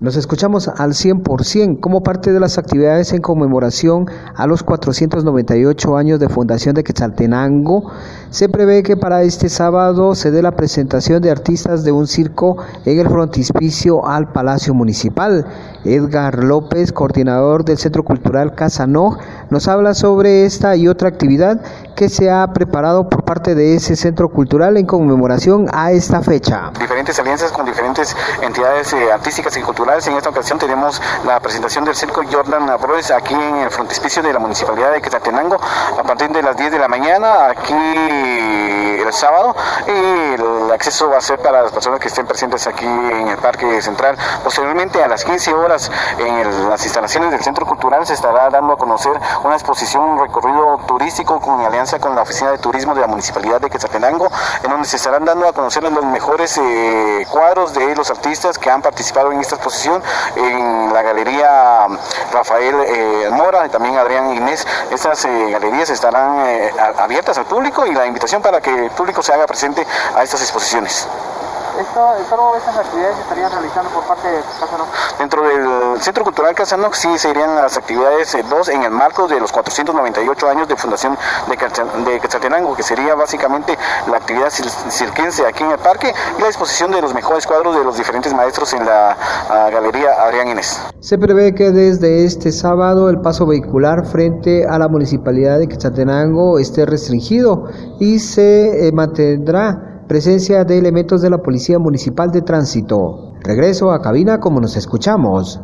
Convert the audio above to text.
Nos escuchamos al 100% como parte de las actividades en conmemoración a los 498 años de fundación de Quetzaltenango. Se prevé que para este sábado se dé la presentación de artistas de un circo en el frontispicio al Palacio Municipal. Edgar López, coordinador del Centro Cultural Casanoj, nos habla sobre esta y otra actividad que se ha preparado por parte de ese centro cultural en conmemoración a esta fecha. Diferentes alianzas con diferentes entidades eh, artísticas y culturales en esta ocasión tenemos la presentación del circo Jordan Abroes aquí en el frontispicio de la municipalidad de Quetzaltenango a partir de las 10 de la mañana aquí el sábado y el acceso va a ser para las personas que estén presentes aquí en el Parque Central. Posteriormente a las 15 horas en las instalaciones del Centro Cultural se estará dando a conocer una exposición, un recorrido turístico con alianza con la Oficina de Turismo de la Municipalidad de Quetzaltenango en donde se estarán dando a conocer los mejores eh, cuadros de los artistas que han participado en esta exposición en la galería Rafael eh, Mora y también Adrián Inés. Estas eh, galerías estarán eh, abiertas al público y la invitación para que el público se haga presente a estas exposiciones. Esto, ¿Solo estas actividades se estarían realizando por parte de Casanoc? Dentro del Centro Cultural Casanoc sí serían las actividades eh, dos en el marco de los 498 años de fundación de Quetzaltenango, que sería básicamente la actividad cirquense aquí en el parque y la exposición de los mejores cuadros de los diferentes maestros en la Galería Adrián Inés. Se prevé que desde este sábado el paso vehicular frente a la Municipalidad de Quetzaltenango esté restringido y se eh, mantendrá presencia de elementos de la Policía Municipal de Tránsito. Regreso a cabina como nos escuchamos.